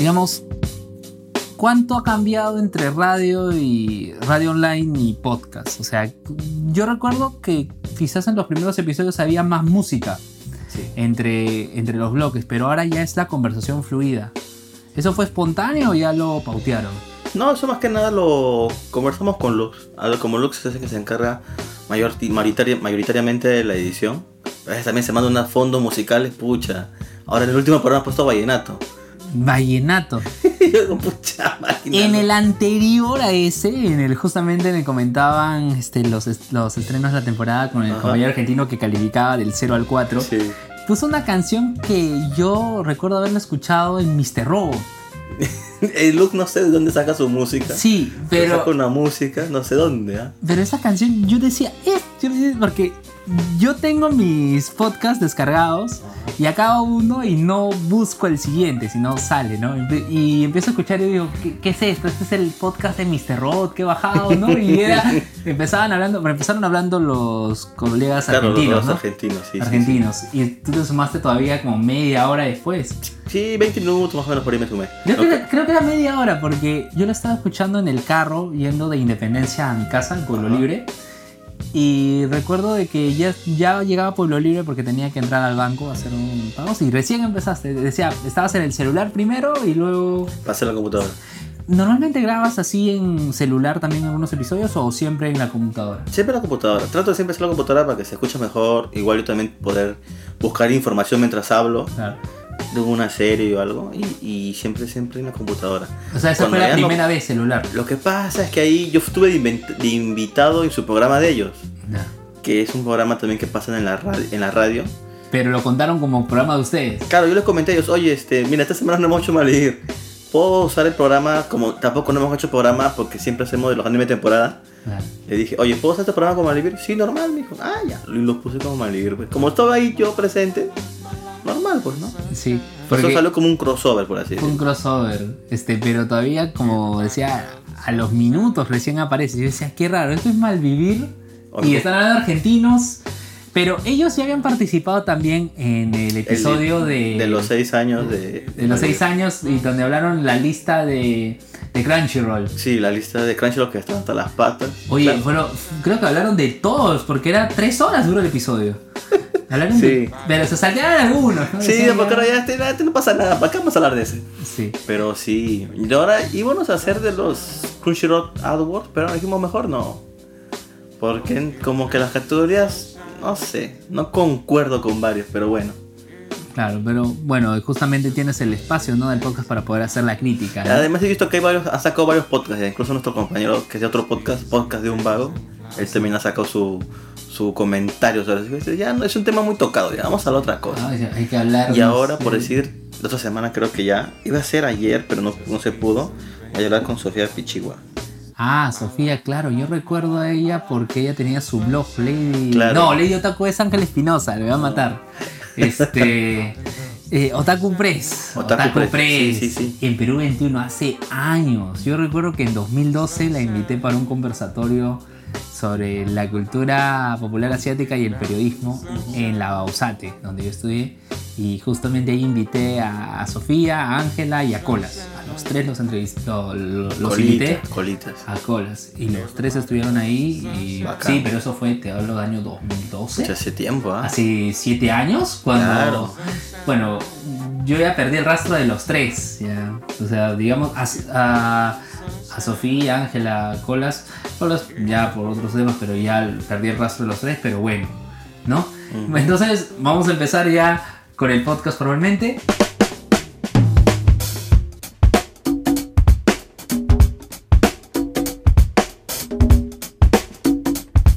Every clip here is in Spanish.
digamos, ¿cuánto ha cambiado entre radio y radio online y podcast? O sea, yo recuerdo que quizás en los primeros episodios había más música entre, entre los bloques, pero ahora ya es la conversación fluida. ¿Eso fue espontáneo o ya lo pautearon? No, eso más que nada lo conversamos con Lux. Como Lux es el que se encarga mayor, mayoritariamente de la edición. A veces también se manda unos fondos musicales, pucha. Ahora en el último programa ha puesto Vallenato. Vallenato. en el anterior a ese, en el justamente me comentaban este, los, los estrenos de la temporada con el compañero argentino que calificaba del 0 al 4. Sí. Puso una canción que yo recuerdo haberla escuchado en Mr. Robo. El Luke no sé de dónde saca su música. Sí, pero. Saca una música, no sé dónde. ¿ah? Pero esa canción, yo decía, es, porque yo tengo mis podcasts descargados y acabo uno y no busco el siguiente, sino sale, ¿no? Y empiezo a escuchar y digo, ¿qué, es esto? Este es el podcast de Mr. Rod que he bajado, ¿no? Y empezaban hablando, empezaron hablando los colegas argentinos, ¿no? argentinos, sí. Argentinos. Y tú te sumaste todavía como media hora después. Sí, 20 minutos más o menos por ahí me sumé. Yo creo, creo, que era media hora porque yo lo estaba escuchando en el carro yendo de Independencia a mi casa en Pueblo Libre. Y recuerdo de que ya, ya llegaba a Pueblo Libre porque tenía que entrar al banco a hacer un pago. Y recién empezaste. Decía, estabas en el celular primero y luego. Pasé la computadora. ¿Normalmente grabas así en celular también algunos episodios o siempre en la computadora? Siempre en la computadora. Trato de siempre hacer la computadora para que se escuche mejor. Igual yo también poder buscar información mientras hablo. Claro de una serie o algo y, siempre, siempre en la computadora. O sea, esa fue la primera vez celular. Lo que pasa es que ahí yo estuve de, invitado en su programa de ellos, que es un programa también que pasan en la, radio, en la radio. Pero lo contaron como programa de ustedes. Claro, yo les comenté a ellos, oye, este, mira, esta semana no hemos hecho ir ¿Puedo usar el programa como tampoco no hemos hecho programa porque siempre hacemos de los anime temporada? Le dije, oye, ¿puedo usar este programa como Malivir? Sí, normal, me dijo. Ah, ya, y lo puse como Malivir. Pues. Como estaba ahí yo presente, normal, pues, ¿no? Sí. Porque Eso salió como un crossover, por así decirlo. Un crossover, este, pero todavía, como decía, a los minutos recién aparece. Yo decía, qué raro, esto es malvivir. y están hablando argentinos. Pero ellos ya habían participado también en el episodio de. De los seis años de. De los seis años y donde hablaron la lista de, de Crunchyroll. Sí, la lista de Crunchyroll que está hasta las patas. Oye, bueno, creo que hablaron de todos, porque era tres horas duro el episodio. sí. pero se saltearon algunos, ¿no? Sí, porque ahora ya este, este, no pasa nada. ¿Para qué vamos a hablar de ese? Sí. Pero sí. Y ahora íbamos a hacer de los Crunchyroll AdWords, pero dijimos mejor no. Porque como que las categorías, no sé, no concuerdo con varios, pero bueno. Claro, pero bueno, justamente tienes el espacio ¿no? del podcast para poder hacer la crítica. Además he visto que hay varios, ha sacado varios podcasts, incluso nuestro compañero que es de otro podcast, podcast de un vago, él también ha sacado su, su comentario sobre Ya no, es un tema muy tocado, ya vamos a la otra cosa. Hay que hablar. Y ahora, por decir, la otra semana creo que ya, iba a ser ayer, pero no, no se pudo, voy a hablar con Sofía Pichigua. Ah, Sofía, claro, yo recuerdo a ella porque ella tenía su blog, Lady... No, Lady Otaku es Ángel Espinosa, le voy a matar. Este... Eh, Otaku Press. Otaku, Press. Sí, sí, En Perú 21 hace años. Yo recuerdo que en 2012 la invité para un conversatorio sobre la cultura popular asiática y el periodismo en la Bausate, donde yo estudié. Y justamente ahí invité a, Sofía, a Ángela y a Colas. A los tres los entrevisté, los invité colitas. a Colas. Y los tres estuvieron ahí. Y, sí, pero eso fue, te hablo del año 2012. hace tiempo, ¿ah? Hace siete años, cuando... Bueno, yo ya perdí el rastro de los tres. ¿ya? O sea, digamos, a a Sofía, Ángela, Colas. Ya por otros temas, pero ya perdí el rastro de los tres, pero bueno, ¿no? Entonces vamos a empezar ya con el podcast probablemente.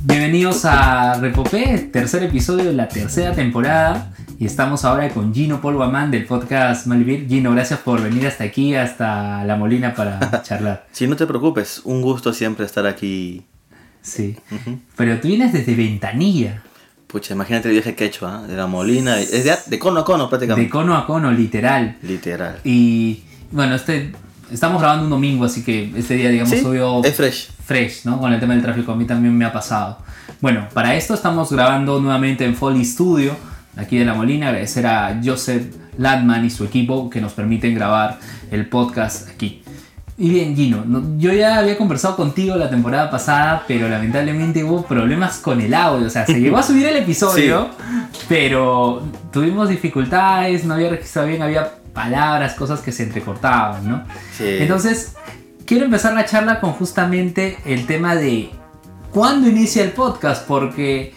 Bienvenidos a Repopé, tercer episodio de la tercera temporada. Y estamos ahora con Gino Polguamán del podcast Malvivir. Gino, gracias por venir hasta aquí, hasta La Molina para charlar. sí, no te preocupes, un gusto siempre estar aquí. Sí, pero tú vienes desde Ventanilla. Pucha, imagínate el viaje que he hecho, ¿ah? de La Molina, es de, cono a cono prácticamente. De cono a cono, literal. Literal. Y bueno, este, estamos grabando un domingo, así que este día, digamos, ¿Sí? Es fresh. Fresh, ¿no? Con el tema del tráfico, a mí también me ha pasado. Bueno, para esto estamos grabando nuevamente en Foley Studio aquí de La Molina, agradecer a Joseph Ladman y su equipo que nos permiten grabar el podcast aquí. Y bien, Gino, yo ya había conversado contigo la temporada pasada, pero lamentablemente hubo problemas con el audio. O sea, se llegó a subir el episodio, pero tuvimos dificultades, no había registrado bien, había palabras, cosas que se entrecortaban, ¿no? Sí. Entonces, quiero empezar la charla con justamente el tema de cuándo inicia el podcast, porque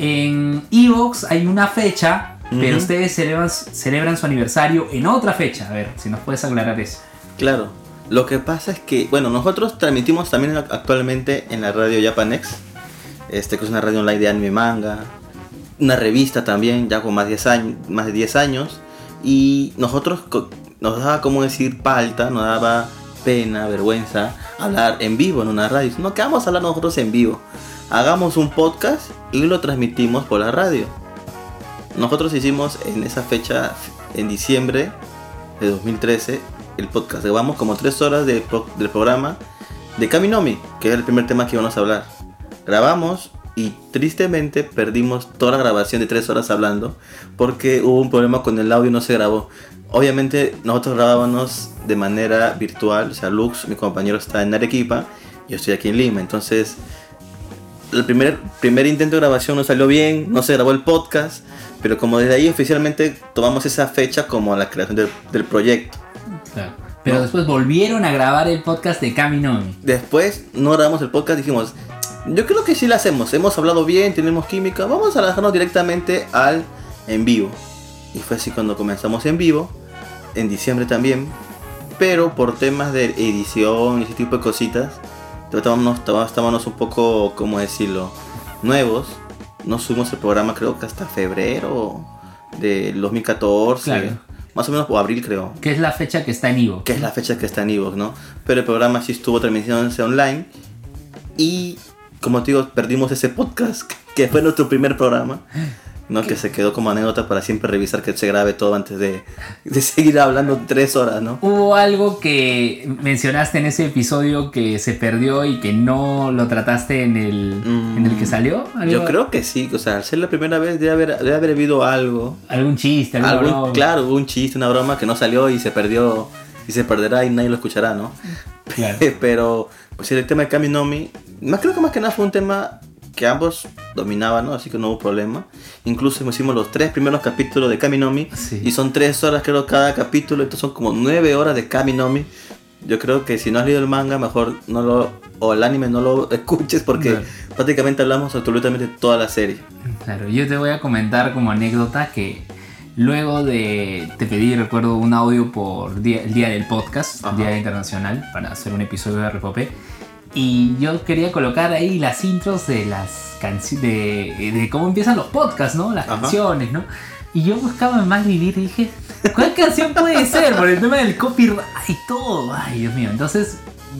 en Evox hay una fecha, pero ustedes celebran, celebran su aniversario en otra fecha. A ver, si nos puedes aclarar eso. Claro. Lo que pasa es que, bueno, nosotros transmitimos también actualmente en la radio Japanex, este, que es una radio online de anime manga, una revista también, ya con más, de 10 años, más de 10 años, y nosotros nos daba, como decir, palta, nos daba pena, vergüenza hablar en vivo en una radio. No, que vamos a hablar nosotros en vivo. Hagamos un podcast y lo transmitimos por la radio. Nosotros hicimos en esa fecha, en diciembre de 2013, el podcast. Grabamos como tres horas del programa de Kaminomi, que es el primer tema que íbamos a hablar. Grabamos y tristemente perdimos toda la grabación de tres horas hablando porque hubo un problema con el audio y no se grabó. Obviamente nosotros grabábamos de manera virtual, o sea, Lux, mi compañero está en Arequipa, yo estoy aquí en Lima, entonces el primer, primer intento de grabación no salió bien, no se grabó el podcast, pero como desde ahí oficialmente tomamos esa fecha como la creación del, del proyecto. Pero después volvieron a grabar el podcast de Kaminomi. Después no grabamos el podcast, dijimos, yo creo que sí lo hacemos, hemos hablado bien, tenemos química, vamos a dejarnos directamente al en vivo. Y fue así cuando comenzamos en vivo, en diciembre también, pero por temas de edición y ese tipo de cositas, estábamos, estábamos un poco, ¿cómo decirlo?, nuevos. No subimos el programa creo que hasta febrero de 2014. Claro más o menos o abril creo. Que es la fecha que está en Ivo. Que es la fecha que está en Ivo, ¿no? Pero el programa sí estuvo transmitiéndose online y como te digo, perdimos ese podcast que fue nuestro primer programa. ¿No? Que se quedó como anécdota para siempre revisar que se grabe todo antes de, de, seguir hablando tres horas, ¿no? Hubo algo que mencionaste en ese episodio que se perdió y que no lo trataste en el, en el que mm, salió. Yo creo que sí, o sea, al ser la primera vez debe haber, debe haber habido algo. Algún chiste, algún, Claro, hubo un chiste, una broma que no salió y se perdió y se perderá y nadie lo escuchará, ¿no? Claro. Pero, pues el tema de Kaminomi, más creo que más que nada fue un tema que ambos dominaban, ¿no? Así que no hubo problema. Incluso hicimos los tres primeros capítulos de Kaminomi y son tres horas creo cada capítulo, entonces son como nueve horas de Kaminomi. Yo creo que si no has leído el manga, mejor no lo o el anime no lo escuches porque prácticamente hablamos absolutamente toda la serie. Claro, yo te voy a comentar como anécdota que luego de te pedí recuerdo un audio por el día del podcast, el Día Internacional, para hacer un episodio de RPP y yo quería colocar ahí las intros de las canciones, de, cómo empiezan los podcasts, ¿no? Las canciones, ¿no? Y yo buscaba más vivir y dije, ¿cuál canción puede ser? Por el tema del copyright y todo. Ay, Dios mío. Entonces,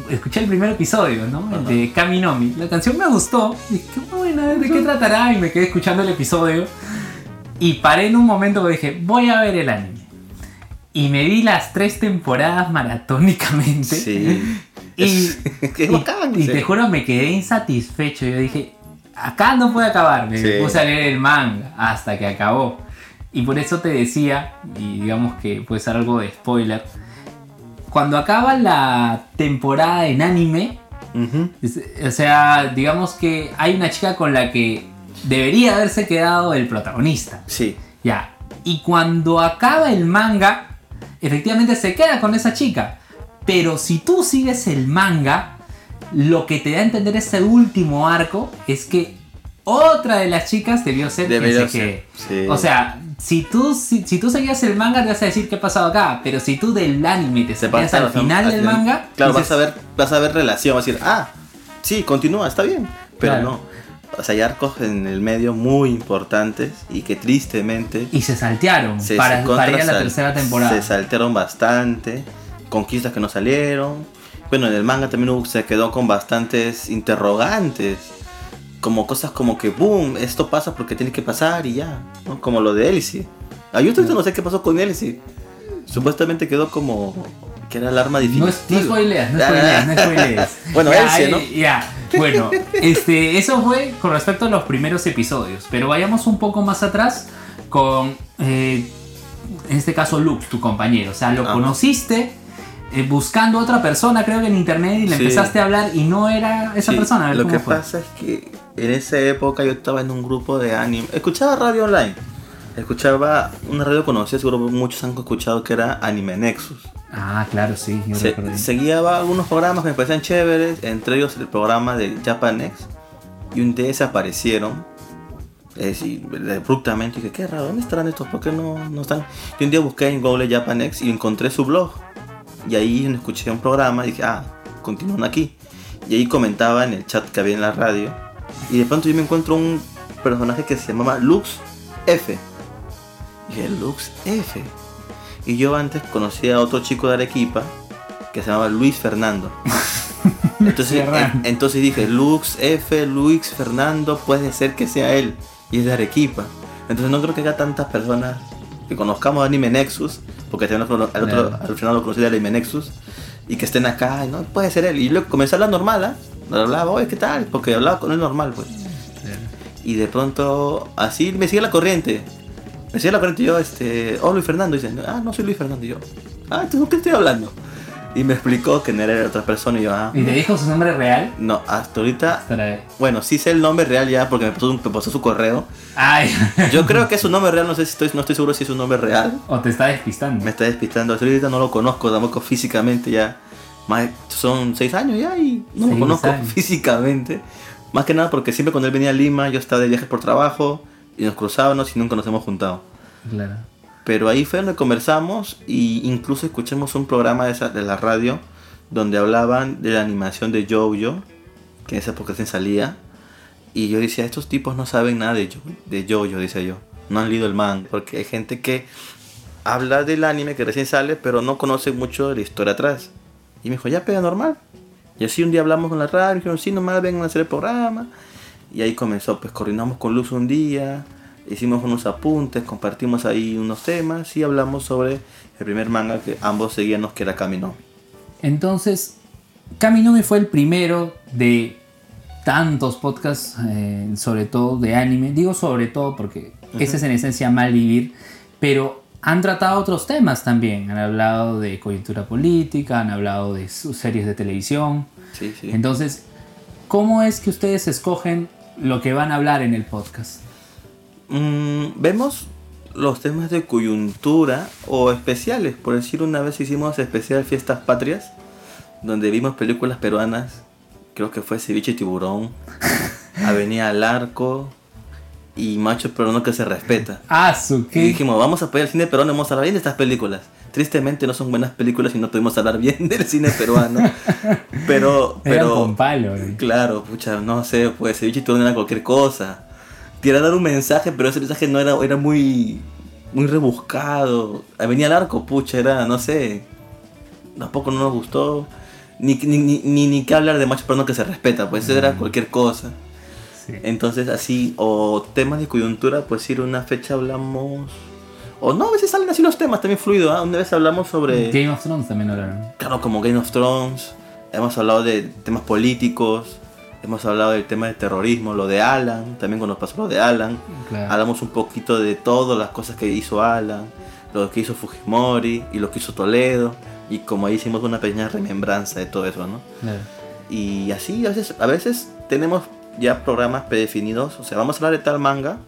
escuché el primer episodio, ¿no? El de Kaminomi. La canción me gustó. Dije, qué buena, ¿de qué tratará? Y me quedé escuchando el episodio. Y paré en un momento que dije, voy a ver el anime. Y me vi las tres temporadas maratónicamente. Sí. Y, y, te juro, me quedé insatisfecho. Yo dije, acá no puede acabar. Me puse a leer el manga hasta que acabó. Y por eso te decía, y digamos que puede ser algo de spoiler, cuando acaba la temporada en anime, o sea, digamos que hay una chica con la que debería haberse quedado el protagonista. Sí. Ya. Y cuando acaba el manga, efectivamente se queda con esa chica. Pero si tú sigues el manga, lo que te da a entender ese último arco es que otra de las chicas debió ser que se O sea, si tú, si, tú seguías el manga, te vas a decir qué ha pasado acá. Pero si tú del anime te separas al final del manga. Claro, vas, a ver, vas a ver relación, vas a decir, ah, sí, continúa, está bien. Pero no. O sea, hay arcos en el medio muy importantes y que tristemente. Y se saltearon para, para ir a la tercera temporada. Se saltearon bastante conquistas que no salieron. Bueno, en el manga también se quedó con bastantes interrogantes. Como cosas como que, boom, esto pasa porque tiene que pasar y ya. Como lo de Elsie. Ah, yo no sé qué pasó con Elsie. Supuestamente quedó como que era el arma difícil. No, es, no spoileas, no spoileas, no spoileas. bueno, Elsie, ¿no? Ya, bueno, este, eso fue con respecto a los primeros episodios. Pero vayamos un poco más atrás con, eh, en este caso, Lux, tu compañero. O sea, lo Ajá. conociste eh, buscando a otra persona, creo que en internet, y le Sí. empezaste a hablar y no era esa Sí, persona. A ver Lo cómo que fue. pasa es que en esa época yo estaba en un grupo de anime. Escuchaba radio online. Escuchaba una radio conocida, seguro muchos han escuchado que era Anime Nexus. Ah, claro, sí. Yo Se- seguía algunos programas que me parecían chéveres, entre ellos el programa de Japanex. Y un día desaparecieron. Es decir, abruptamente dije, qué raro, ¿dónde estarán estos? ¿Por qué no, no están? Y un día busqué en Google Japanex y encontré su blog. Y ahí escuché un programa y dije, ah, continúan aquí. Y ahí comentaba en el chat que había en la radio. Y de pronto yo me encuentro un personaje que se llamaba Lux F. Y dije, Lux F. Y yo antes conocía a otro chico de Arequipa que se llamaba Luis Fernando. Entonces, en- entonces dije, Lux F, Luis Fernando, puede ser que sea él. Y es de Arequipa. Entonces no creo que haya tantas personas que conozcamos Anime Nexus, porque al, otro, Claro. al final lo conocí de Anime Nexus, y que estén acá, y no, puede ser él. Y luego comencé a hablar normal, ¿ah? Hablaba, oye, ¿qué tal? Porque hablaba con él normal, pues. Y de pronto, así me sigue la corriente. Me sigue la corriente y yo, este, oh, Luis Fernando. Y dice, ah, no soy Luis Fernando. Y yo, ah, ¿tú qué estoy hablando? Y me explicó que no era otra persona y yo, ah, ¿Y te dijo su nombre real? no, hasta ahorita, bueno, sí sé el nombre real ya porque me pasó, me pasó su correo. Ay, Yo creo que es su nombre real, no sé si estoy, no estoy seguro si es un nombre real. o te está despistando. Me está despistando, hasta ahorita no lo conozco tampoco físicamente ya. Más, son seis años ya y no lo Seis conozco años. físicamente. Más que nada porque siempre cuando él venía a Lima yo estaba de viaje por trabajo y nos cruzábamos y nunca nos hemos juntado. Claro. Pero ahí fue donde conversamos y incluso escuchamos un programa de, la radio donde hablaban de la animación de Jojo, que en esa época se salía. Y yo decía, estos tipos no saben nada de, Jo- de Jojo, decía yo. No han leído el manga. Porque hay gente que habla del anime que recién sale, pero no conoce mucho de la historia atrás. Y me dijo, ya pega normal. Y así un día hablamos con la radio, dijeron, sí, nomás vengan a hacer el programa. Y ahí comenzó, pues coordinamos con Luz un día, hicimos unos apuntes, compartimos ahí unos temas y hablamos sobre el primer manga que ambos seguíamos, que era Kamino. Entonces, Kaminumi fue el primero de tantos podcasts, eh, sobre todo de anime. Digo sobre todo porque ese es en esencia mal vivir, pero han tratado otros temas también. Han hablado de coyuntura política, han hablado de sus series de televisión. Sí, sí. Entonces, ¿cómo es que ustedes escogen lo que van a hablar en el podcast? Mm, vemos los temas de coyuntura o especiales. Por decir, una vez hicimos especial Fiestas Patrias, donde vimos películas peruanas. Creo que fue Ceviche Tiburón, Avenida al Arco y Macho Peruano que se respeta. Ah, su Y dijimos, vamos a apoyar el cine peruano, vamos a hablar bien de estas películas. Tristemente no son buenas películas y no pudimos hablar bien del cine peruano. pero, pero, con palo. eh. claro, pucha, no sé, pues ceviche tiburón era cualquier cosa. Quería dar un mensaje, pero ese mensaje no era, era muy, muy rebuscado. Venía al arco, pucha, era, no sé, tampoco no nos gustó. Ni, ni, ni, ni, ni que hablar de macho peruano que se respeta, pues eso era cualquier cosa. Sí. Entonces así, o temas de coyuntura, pues ir una fecha hablamos... O no, a veces salen así los temas, también fluido, ¿ah? Una vez hablamos sobre... Game of Thrones también hablaron. Claro, como Game of Thrones, hemos hablado de temas políticos, hemos hablado del tema del terrorismo, lo de Alan, también cuando pasó lo de Alan. Claro. Hablamos un poquito de todas las cosas que hizo Alan, lo que hizo Fujimori y lo que hizo Toledo. Y como ahí hicimos una pequeña remembranza de todo eso, ¿no? Claro. Y así, a veces, a veces tenemos ya programas predefinidos. O sea, vamos a hablar de tal manga.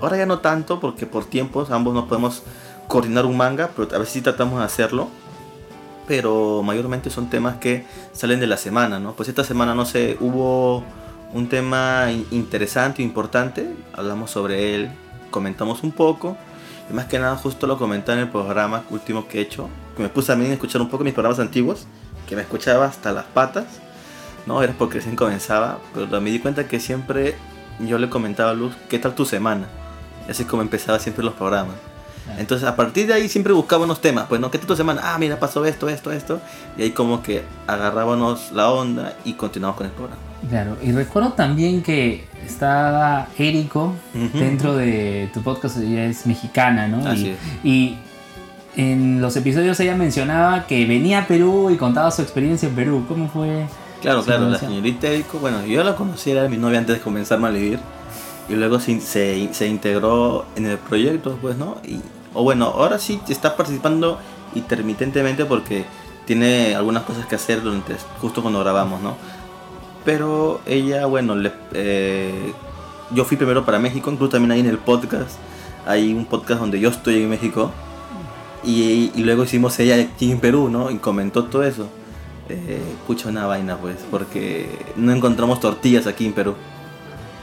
Ahora ya no tanto, porque por tiempos ambos no podemos coordinar un manga, pero a veces sí tratamos de hacerlo. Pero mayormente son temas que salen de la semana, ¿no? Pues esta semana, no sé, hubo un tema in- interesante, importante. Hablamos sobre él, comentamos un poco. Y más que nada, justo lo comenté en el programa último que he hecho. Que me puse a mí a escuchar un poco mis programas antiguos. Que me escuchaba hasta las patas. No, era porque recién comenzaba. Pero me di cuenta que siempre yo le comentaba a Luz, ¿qué tal tu semana? Y así es como empezaba siempre los programas. Entonces, a partir de ahí siempre buscaba unos temas. Pues, ¿no? ¿Qué tal tu semana? Ah, mira, pasó esto, esto, esto. Y ahí como que agarrábamos la onda y continuamos con el programa. Claro, y recuerdo también que estaba Érico dentro de tu podcast, ella es mexicana, ¿no? Así y, es. y en los episodios ella mencionaba que venía a Perú y contaba su experiencia en Perú. ¿Cómo fue? Claro, claro, la señorita Eriko, bueno, yo la conocí, era mi novia antes de comenzar a vivir. y luego se, se, se integró en el proyecto, pues, ¿no? Y, o bueno, ahora sí está participando intermitentemente porque tiene algunas cosas que hacer durante justo cuando grabamos, ¿no? Pero ella, bueno, le, eh, yo fui primero para México, incluso también ahí en el podcast. Hay un podcast donde yo estoy en México. Y, luego hicimos ella aquí en Perú, ¿no? Y comentó todo eso. Eh, pucha, una vaina, pues, porque no encontramos tortillas aquí en Perú.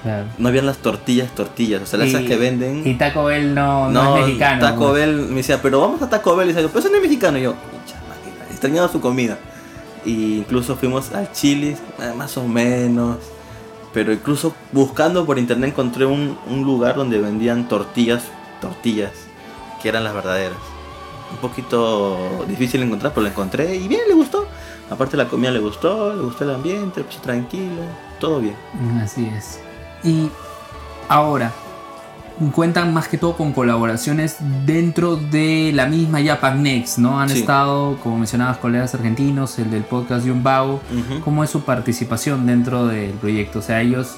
Claro. No habían las tortillas, tortillas, o sea, las esas que venden. Y Taco Bell no, no, es mexicano. Taco pues. Bell me decía, pero vamos a Taco Bell. Y decía, pero eso no es mexicano. Y yo, extrañaba su comida. Y incluso fuimos al Chili's, eh, más o menos. Pero incluso buscando por internet encontré un, un lugar donde vendían tortillas, tortillas, que eran las verdaderas. Un poquito difícil de encontrar, pero lo encontré y bien, le gustó. Aparte la comida le gustó, le gustó el ambiente, pues tranquilo, todo bien. Así es. Y ahora, cuentan más que todo con colaboraciones dentro de la misma Japan Next, ¿no? Han Sí. estado, como mencionabas, colegas argentinos, el del podcast de un vago. ¿Cómo es su participación dentro del proyecto? O sea, ellos,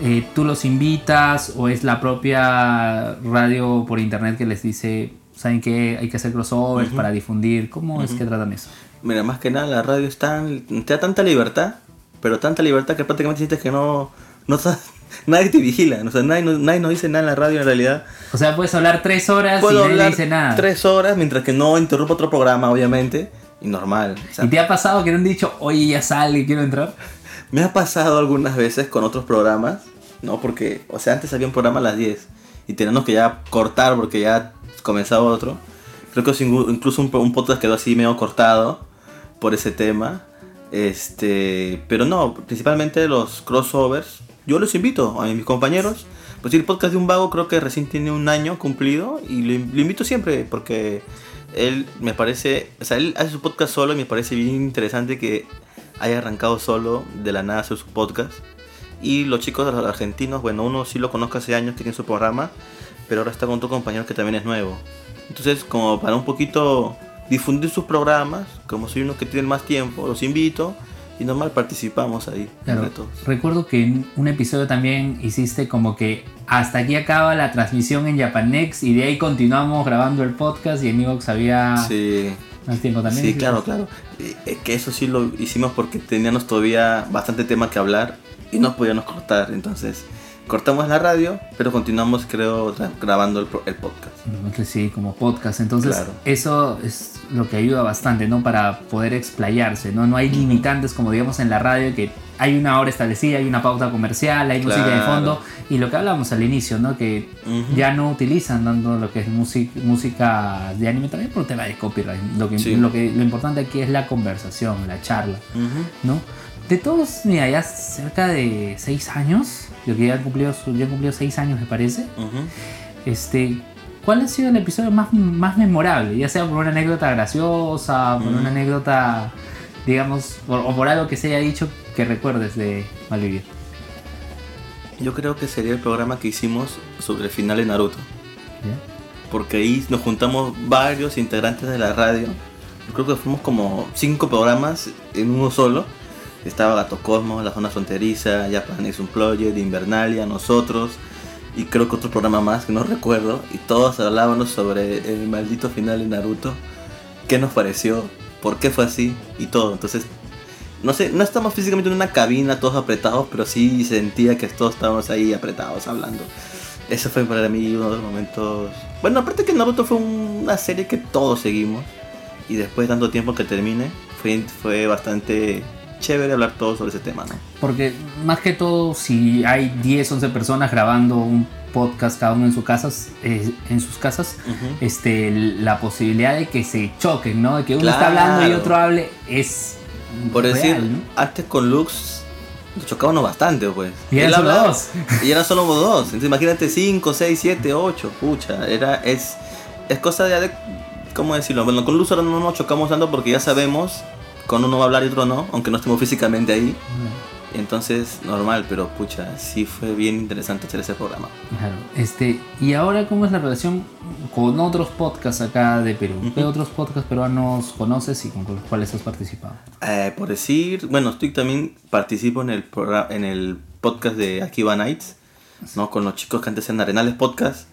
eh, tú los invitas o es la propia radio por internet que les dice, ¿saben qué? Hay que hacer crossovers para difundir. ¿Cómo es que tratan eso? Mira, más que nada la radio es tan, te da tanta libertad, pero tanta libertad que prácticamente sientes que no, no estás- nadie te vigila, o sea, nadie, no- nadie nos dice nada en la radio en realidad. O sea, puedes hablar tres horas Puedo y nadie hablar dice nada. tres horas mientras que no interrumpa otro programa, obviamente, y normal. o sea, ¿Y te ha pasado que no han dicho, oye, ya sale, quiero entrar? me ha pasado algunas veces con otros programas, ¿no? Porque, o sea, antes había un programa a las 10 y teníamos que ya cortar porque ya comenzaba otro. Creo que incluso un, un podcast quedó así medio cortado por ese tema. Este, pero no, principalmente los crossovers. Yo los invito a mis compañeros. Pues el podcast de un vago creo que recién tiene un año cumplido y lo, lo invito siempre porque él me parece, o sea, él hace su podcast solo y me parece bien interesante que haya arrancado solo de la nada hacer su podcast. Y los chicos los argentinos, bueno, uno sí lo conozco hace años, tiene su programa, pero ahora está con otro compañero que también es nuevo. Entonces, como para un poquito difundir sus programas, como soy uno que tiene más tiempo, los invito y normal participamos ahí. Claro, entre todos. recuerdo que en un episodio también hiciste como que hasta aquí acaba la transmisión en Japanex y de ahí continuamos grabando el podcast y en Evox había Sí, más tiempo también. sí, claro, claro. Eh, Es que eso sí lo hicimos porque teníamos todavía bastante tema que hablar y no podíamos cortar. Entonces, cortamos la radio, pero continuamos, creo, grabando el, el podcast. Entonces, sí, como podcast. Entonces, Claro. eso es lo que ayuda bastante, ¿no? Para poder explayarse, ¿no? No hay limitantes como digamos en la radio que hay una hora establecida, hay una pauta comercial, hay música de Claro. fondo y lo que hablábamos al inicio, ¿no? Que Ujú. ya no utilizan tanto lo que es música, música de anime también por tema de copyright. Lo, que, Sí. lo, que, lo importante aquí es la conversación, la charla, Ujú. ¿no? De todos, mira, ya cerca de seis años, yo que ya han cumplido, ya han cumplido seis años me parece, este, ¿cuál ha sido el episodio más, más memorable? Ya sea por una anécdota graciosa, por una anécdota, digamos, por- o por algo que se haya dicho que recuerdes de Malvivir. Yo creo que sería el programa que hicimos sobre el final de Naruto. ¿ya? Porque ahí nos juntamos varios integrantes de la radio. Yo creo que fuimos como cinco programas en uno solo. Estaba Gato Cosmos, La Zona Fronteriza, Japan X Unplugged, Invernalia, nosotros. Y creo que otro programa más que no recuerdo. Y todos hablábamos sobre el maldito final de Naruto. ¿Qué nos pareció? ¿Por qué fue así? Y todo. Entonces, no sé, no estamos físicamente en una cabina todos apretados, pero sí sentía que todos estábamos ahí apretados hablando. Eso fue para mí uno de los momentos. Bueno, aparte que Naruto fue una serie que todos seguimos. Y después de tanto tiempo que termine, fue, fue bastante chévere hablar todo sobre ese tema, ¿no? Porque más que todo, si hay 10, 11 personas grabando un podcast cada uno en, su casas, eh, en sus casas, este, la posibilidad de que se choquen, ¿no? De que uno está hablando y Claro. otro hable es Por real, decir, ¿no? antes con Lux nos chocábamos bastante, pues. Y eran Él solo dos. Y eran solo dos. Entonces imagínate 5, 6, 7, 8. Pucha, era, es, es cosa de, de- ¿Cómo decirlo? Bueno, con Luz ahora no nos chocamos tanto porque ya sabemos con uno va a hablar y otro no, aunque no estemos físicamente ahí. Entonces, normal, pero pucha, sí fue bien interesante hacer ese programa. Claro. Este, y ahora, ¿cómo es la relación con otros podcasts acá de Perú? ¿Qué Ujú. otros podcasts peruanos conoces y con los cuales has participado? Eh, por decir, bueno, estoy también participo en el programa, en el podcast de Akiba Nights, ¿no? Con los chicos que antes en Arenales Podcast,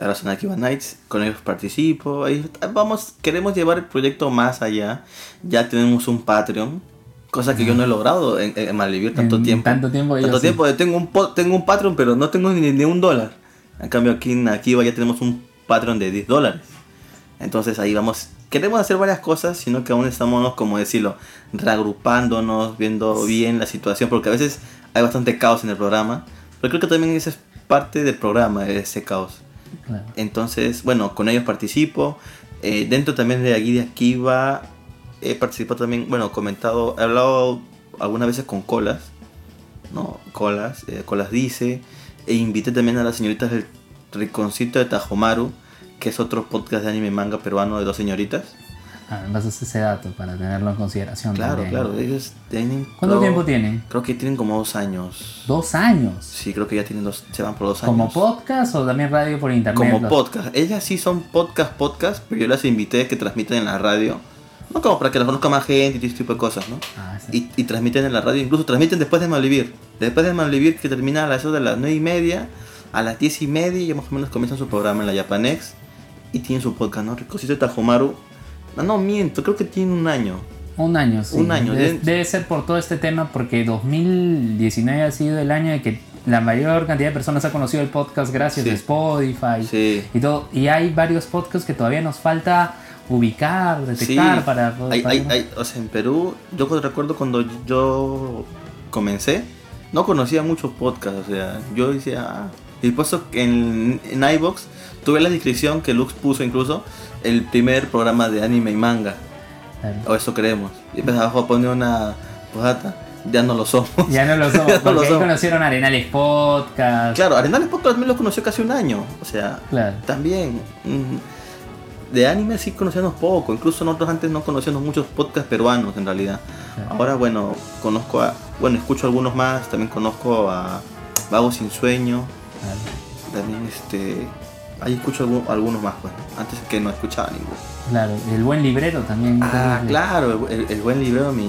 ahora son Akiva Nights, con ellos participo. Ahí vamos, queremos llevar el proyecto más allá. Ya tenemos un Patreon, cosa que yo no he logrado en, en Malvivir tanto En tiempo. tanto tiempo yo Tanto sí. tiempo, tengo un, tengo un Patreon, pero no tengo ni, ni un dólar. En cambio, aquí en Akiva ya tenemos un Patreon de 10 dólares. Entonces ahí vamos. Queremos hacer varias cosas, sino que aún estamos, como decirlo, reagrupándonos, viendo bien la situación, porque a veces hay bastante caos en el programa. Pero creo que también esa es parte del programa, ese caos. Entonces, bueno, con ellos participo. Eh, dentro también de aquí de Akiva he participado también, bueno, comentado, he hablado algunas veces con Colas, ¿no? Colas, eh, Colas dice, e invité también a las señoritas del Riconcito de Tajomaru, que es otro podcast de anime manga peruano de dos señoritas. Ah, me pasas ese dato para tenerlo en consideración. Claro, también. claro, ellos tienen... ¿Cuánto creo- tiempo tienen? Creo que tienen como dos años. Dos años. Sí, creo que ya tienen dos, se van por dos ¿Como años. podcast o también radio por internet? Como Los- podcast. Ellas sí son podcast, podcast, pero yo las invité a que transmiten en la radio. No como para que las conozca más gente y ese tipo de cosas, ¿no? Ah, sí. Y, y transmiten en la radio, incluso transmiten después de Malvivir. Después de Malvivir, que termina a las de las 9 y media, a las 10 y media, ya más o menos comienzan su programa en la Japanex. Y tienen su podcast, ¿no? Ricosito de Tajomaru. No, no, miento, creo que tiene un año. Un año, sí. Un año, Debe, de- debe ser por todo este tema, porque 2019 ha sido el año de que la mayor cantidad de personas ha conocido el podcast gracias Sí. a Spotify Sí. y todo. Y hay varios podcasts que todavía nos falta ubicar, detectar Sí, para, hay, para- hay- hay- o sea, en Perú, yo recuerdo cuando yo comencé, no conocía muchos podcasts, o sea, yo decía, ah, y puesto que en, en iVoox, tuve la descripción que Lux puso incluso, el primer programa de anime y manga, Claro. o eso creemos, y después abajo pone una posdata, ya no lo somos. Ya no lo somos, Ya no porque lo ahí somos. conocieron Arenales Podcast. Claro, Arenales Podcast también lo conoció casi un año, o sea, Claro. también. mm, De anime sí conocíamos poco, incluso nosotros antes no conocíamos muchos podcasts peruanos en realidad. Claro. Ahora bueno, conozco a, bueno, escucho algunos más, también conozco a Vago Sin Sueño, también este, ahí escucho algu- algunos más, pues, antes que no escuchaba ninguno. Claro, el buen librero también. Ah, que- claro, el, el buen librero, mi,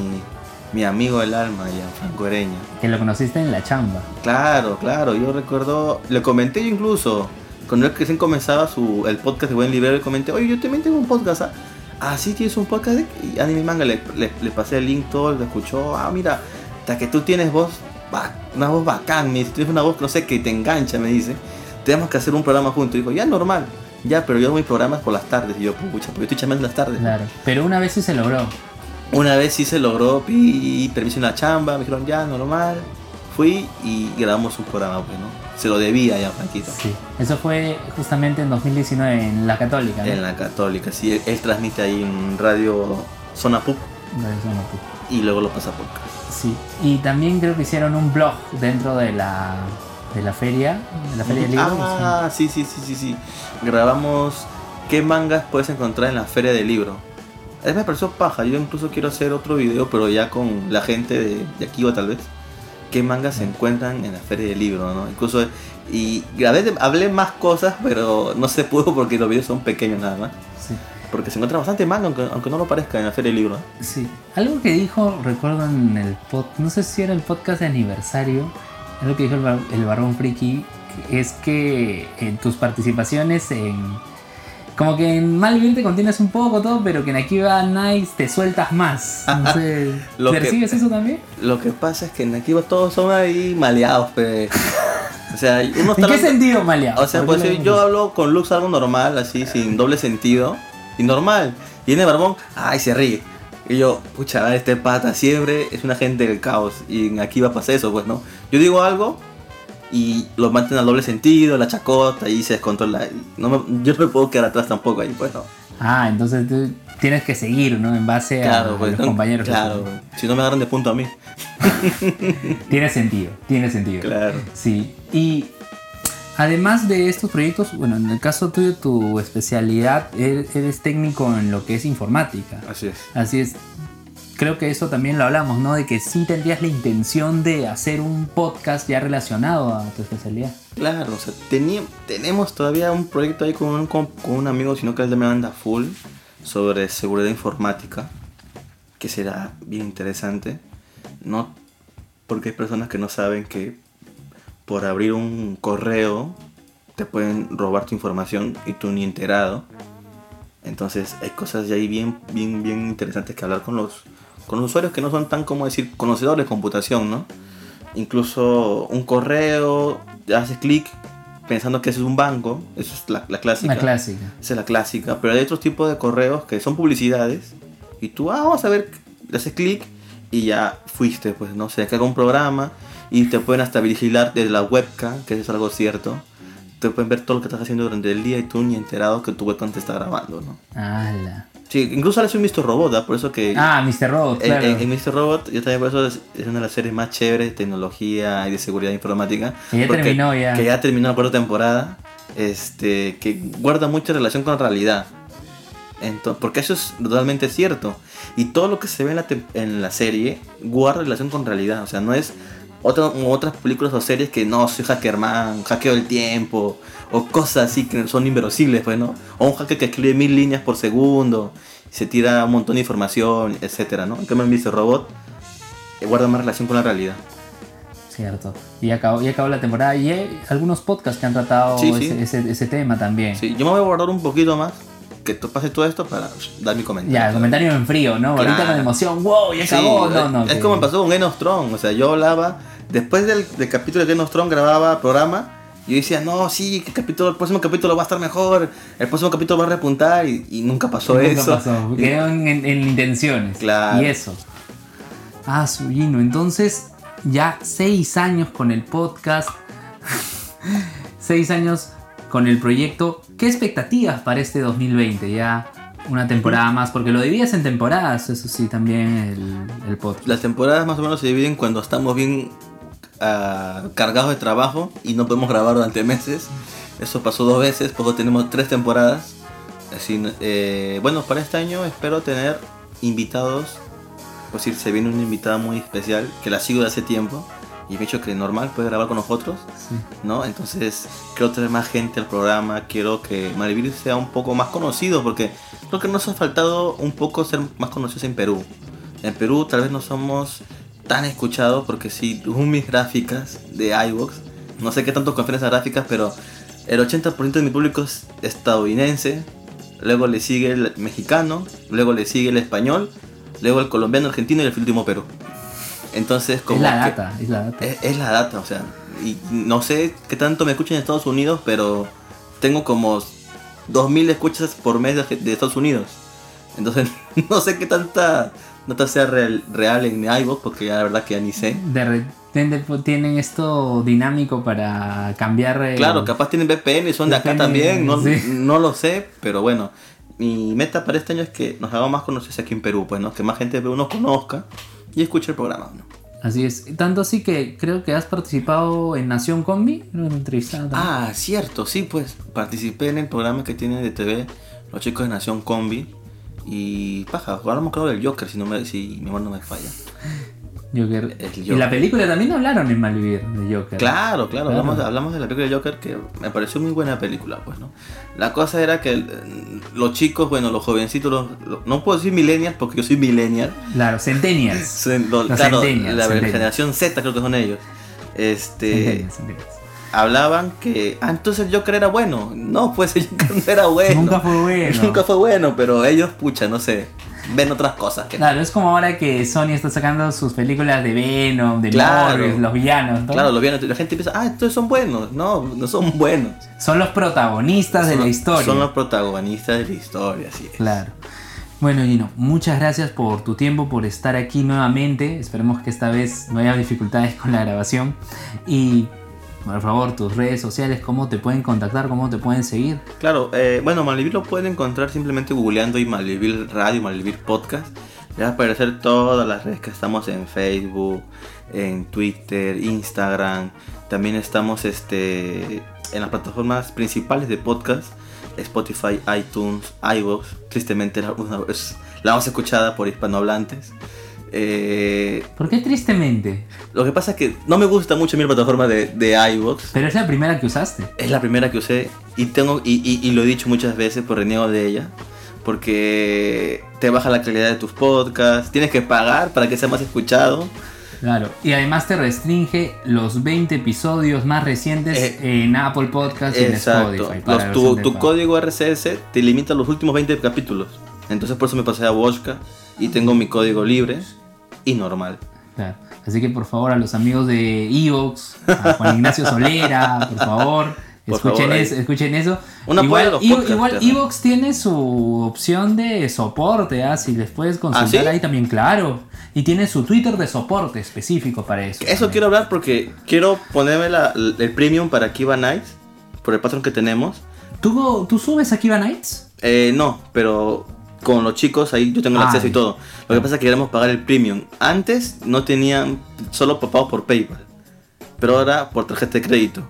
mi amigo del alma, Franco Ereña. Que lo conociste en la chamba. Claro, claro, yo recuerdo, le comenté yo incluso, cuando él recién comenzaba su, el podcast de Buen Librero, le comenté, oye, yo también tengo un podcast, ¿ah? Ah, sí, tienes un podcast de anime manga, le, le, le pasé el link, todo, lo escuchó, ah, mira, hasta que tú tienes voz, una voz bacán, me dice, tienes una voz, no sé, que te engancha, me dice, tenemos que hacer un programa juntos, y dijo, ya, normal, ya, pero yo hago mis programas por las tardes, y yo, pucha, porque yo estoy chamando en las tardes. Claro. Pero una vez sí se logró. Una vez sí se logró, pedí permiso en la chamba, me dijeron ya, normal. Fui y grabamos un programa, pues, ¿no? Se lo debía ya, Franquito. Sí. Eso fue justamente en 2019 en la Católica. ¿no? En la Católica, sí, él, él transmite ahí en Radio Zona Pup eso no pude. y luego lo pasa por. Sí. Y también creo que hicieron un blog dentro de la de la feria, de la feria del libro. Ah, sí, sí, sí, sí, sí. Grabamos qué mangas puedes encontrar en la feria del libro. Es me pareció paja, yo incluso quiero hacer otro video, pero ya con la gente de, de aquí o tal vez. ¿Qué mangas se encuentran en la feria del libro, no? Incluso, y grabé, hablé más cosas, pero no se pudo porque los videos son pequeños nada más. Sí. Porque se encuentra bastante manga, aunque, aunque no lo parezca en la feria del libro. ¿eh? Sí. Algo que dijo, recuerdo en el pod, no sé si era el podcast de aniversario, algo que dijo el, bar- el Barón Friki, que es que en tus participaciones en... Como que en Malvin te contienes un poco todo, pero que en Akiva Nice te sueltas más. No sé, Lo que- ¿Percibes eso también? Lo que pasa es que en Akiva todos son ahí maleados. O sea, uno ¿En está qué sentido, Malia? O sea, pues si yo hablo con Lux algo normal, así, sin doble sentido, y normal. Y en el barbón, ay, se ríe. Y yo, pucha, este pata siempre es una gente del caos. Y aquí va a pasar eso, pues, ¿no? Yo digo algo y lo mantienen al doble sentido, la chacota y se descontrola. No me- yo no me puedo quedar atrás tampoco ahí, pues, ¿no? Ah, entonces tú tienes que seguir, ¿no? En base a, Claro, a pues, los no- compañeros. Claro, si no me agarran de punto a mí. Tiene sentido, tiene sentido. Claro. Sí, y además de estos proyectos, bueno, en el caso tuyo, tu especialidad, eres, eres técnico en lo que es informática. Así es. Así es. Creo que eso también lo hablamos, ¿no? De que sí tendrías la intención de hacer un podcast ya relacionado a tu especialidad. Claro, o sea, tení- tenemos todavía un proyecto ahí con un, con, con un amigo, sino que él me anda full, sobre seguridad informática, que será bien interesante, ¿no? Porque hay personas que no saben que por abrir un correo te pueden robar tu información y tú ni enterado. Entonces hay cosas de ahí bien, bien, bien interesantes que hablar con los, con los usuarios que no son tan como decir conocedores de computación, ¿no? Incluso un correo, haces clic pensando que es un banco, eso es la, la clásica. La clásica. Esa es la clásica, pero hay otros tipos de correos que son publicidades y tú, ah, vamos a ver, haces clic y ya fuiste, pues no sé, que un programa y te pueden hasta vigilar desde la webcam, que eso es algo cierto. Te pueden ver todo lo que estás haciendo durante el día y tú ni enterado que tu webcam te está grabando, ¿no? ¡Hala! Sí, incluso ahora soy Mr. Robot, ¿ah? por eso que... Ah, Mr. Robot, claro. en- en Mr. Robot, yo también por eso es, es una de las series más chéveres de tecnología y de seguridad informática. Que ya terminó ya. Que ya terminó la cuarta temporada. Este, que guarda mucha relación con la realidad. Ento- porque eso es totalmente cierto. Y todo lo que se ve en la, en la serie guarda relación con realidad. O sea, no es otra, como otras películas o series que no, soy hackerman, hackeo el tiempo. O cosas así que son inverosímiles, pues, ¿no? O un hacker que escribe mil líneas por segundo. Se tira un montón de información, etcétera, ¿no? En cambio, Mr. Robot eh, guarda más relación con la realidad. Cierto. Y acabó, y acabó la temporada. Y hay algunos podcasts que han tratado Sí, ese, sí. ese- ese tema también. Sí, yo me voy a guardar un poquito más que tú pase todo esto para dar mi comentario. Ya, comentario en frío, ¿no? Ahorita Claro. con emoción, wow, ya Sí, acabó. no, es- no. es que- como me pasó con Game of Thrones. O sea, yo hablaba, después del, del capítulo de Game of Thrones grababa programa. Yo decía, no, sí, que capítulo, el próximo capítulo va a estar mejor, el próximo capítulo va a repuntar y, y nunca pasó Nunca eso. pasó, Y- quedó en, en- en intenciones. Claro. Y eso. Ah, Sugino. Entonces, ya seis años con el podcast. seis años con el proyecto. ¿Qué expectativas para este 2020? Ya una temporada más, porque lo dividías en temporadas, eso sí, también el, el podcast. Las temporadas más o menos se dividen cuando estamos bien ah, cargados de trabajo y no podemos grabar durante meses. Eso pasó dos veces, porque tenemos tres temporadas. Así, eh, bueno, para este año espero tener invitados. Pues decir, se viene una invitada muy especial que la sigo de hace tiempo y ha dicho que normal puede grabar con nosotros, Sí. ¿no? Entonces quiero traer más gente al programa, quiero que Malvivir sea un poco más conocido porque creo que nos ha faltado un poco ser más conocidos en Perú. En Perú tal vez no somos tan escuchados porque si tú mis gráficas de iVoox, no sé qué tanto confían en esas gráficas, pero el 80% de mi público es estadounidense, luego le sigue el mexicano, luego le sigue el español, luego el colombiano, argentino y el último Perú. Entonces, como Es la data, es la data. es, es la data, o sea, y no sé qué tanto me escuchan en Estados Unidos, pero tengo como 2.000 escuchas por mes de, de Estados Unidos. Entonces, no sé qué tanta nota sea real, real en iVoox, porque ya la verdad que ya ni sé. De tienen esto dinámico para cambiar. el- Claro, capaz tienen VPN y son de acá VPN, también, no, sí. no lo sé, pero bueno. Mi meta para este año es que nos hagamos más conocidos aquí en Perú, pues, ¿no? Que más gente de Perú nos conozca y escuche el programa, ¿no? Así es. Tanto así que creo que has participado en Nación Combi. Entrevistado también. Ah, cierto, sí, pues participé en el programa que tiene de TV los chicos de Nación Combi. Y paja, hablamos creo del Joker, si, no me, si mi memoria no me falla. Joker. el Y Joker. la película también hablaron en Malvivir de Joker. Claro, claro, Claro. Hablamos, de, hablamos de la película de Joker que me pareció muy buena película, pues, ¿no? La cosa era que eh, los chicos, bueno, los jovencitos, los- los- no puedo decir millennials porque yo soy millennial. Claro, Centennials. Los claro, centennials, la centennials. generación Z creo que son ellos. Este, Centennials, Centennials. hablaban que, ah, entonces el Joker era bueno. No, pues el Joker no era bueno. Nunca fue bueno. Nunca fue bueno, pero ellos, pucha, no sé, ven otras cosas. Que... Claro, es como ahora que Sony está sacando sus películas de Venom, de Claro. Morbius, los villanos. ¿no? Claro, lo vieron, la gente piensa, ah, entonces son buenos. No, no son buenos. Son los protagonistas de la historia. Son los protagonistas de la historia, así es. Claro. Bueno, Gino, muchas gracias por tu tiempo, por estar aquí nuevamente. Esperemos que esta vez no haya dificultades con la grabación. Y, por favor, tus redes sociales, cómo te pueden contactar, cómo te pueden seguir. Claro, eh, bueno, Malvivir lo pueden encontrar simplemente googleando y Malvivir Radio, Malvivir Podcast. Le va a aparecer todas las redes que estamos en Facebook, en Twitter, Instagram. También estamos este, en las plataformas principales de podcast. Spotify, iTunes, iVoox. Tristemente la, la más escuchada por hispanohablantes. Eh, ¿Por qué tristemente? lo que pasa es que no me gusta mucho mi plataforma de, de iVoox. Pero es la primera que usaste. Es la primera que usé y tengo y, y- y lo he dicho muchas veces, por reniego de ella, porque te baja la calidad de tus podcasts, tienes que pagar para que sea más escuchado. Claro, y además te restringe los 20 episodios más recientes Eh, en Apple Podcast y en. Spotify. para Los- la tu código RCS te limita los últimos 20 capítulos. Entonces por eso me pasé a Washka y tengo mi código libre y normal. Claro. Así que por favor a los amigos de Evox, a Juan Ignacio Solera, por favor, Por escuchen, favor, eso, escuchen eso. Un apoyo a los Evo- podcasts, igual ¿no? Evox tiene su opción de soporte, ¿ah? si les puedes consultar ¿Ah, sí? ahí también, claro. Y tiene su Twitter de soporte específico para eso. Eso también. quiero hablar porque quiero ponerme la- el premium para Kiva Nights por el patrón que tenemos. ¿Tú, ¿Tú subes a Kiva Nights? Eh, no, pero con los chicos ahí yo tengo el Ah, acceso y todo. Lo que pasa es que queremos pagar el premium. Antes no tenían solo pagado por PayPal, pero ahora por tarjeta de crédito.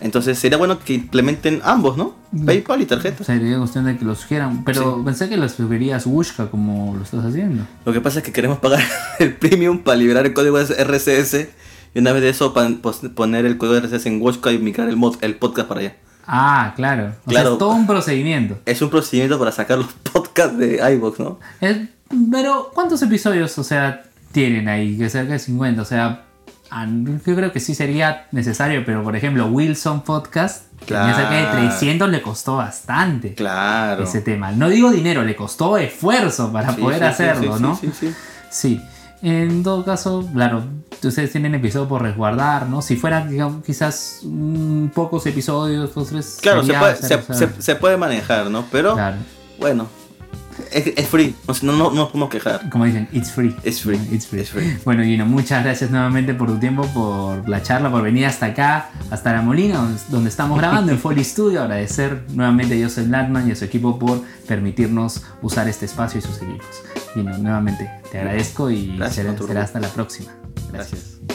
Entonces sería bueno que implementen ambos, ¿no? Mm. PayPal y tarjeta. Sería cuestión de que los sugieran. Pero Sí. pensé que los sugerías Wushka como lo estás haciendo. Lo que pasa es que queremos pagar el premium para liberar el código RCS y una vez de eso poner el código RCS en Washka y migrar el, mod- el podcast para allá. Ah, claro. O Claro. sea, es todo un procedimiento. Es un procedimiento para sacar los podcasts de iVoox, ¿no? Es- pero, ¿cuántos episodios, o sea, tienen ahí? Que cerca de 50. O sea, yo creo que sí sería necesario, pero por ejemplo, Wilson Podcast, que tenía cerca de Claro. 300, le costó bastante Claro. ese tema. No digo dinero, le costó esfuerzo para Sí, poder sí, hacerlo, sí, ¿no? Sí, sí, sí. Sí. En todo caso, claro, ustedes tienen episodio por resguardar, ¿no? Si fueran, digamos, quizás mm, pocos episodios, dos, tres. Claro, se puede, se puede manejar, ¿no? Pero Claro. bueno, es, es free, o sea, no, no, no nos podemos quejar. Como dicen, it's free. It's free, It's free. it's free. Bueno, Gino, muchas gracias nuevamente por tu tiempo, por la charla, por venir hasta acá, hasta La Molina, donde, estamos grabando en Foley Studio. Agradecer nuevamente a Joseph Latman y a su equipo por permitirnos usar este espacio y sus equipos. Gino, nuevamente te agradezco y Gracias, será, será hasta la próxima. Gracias.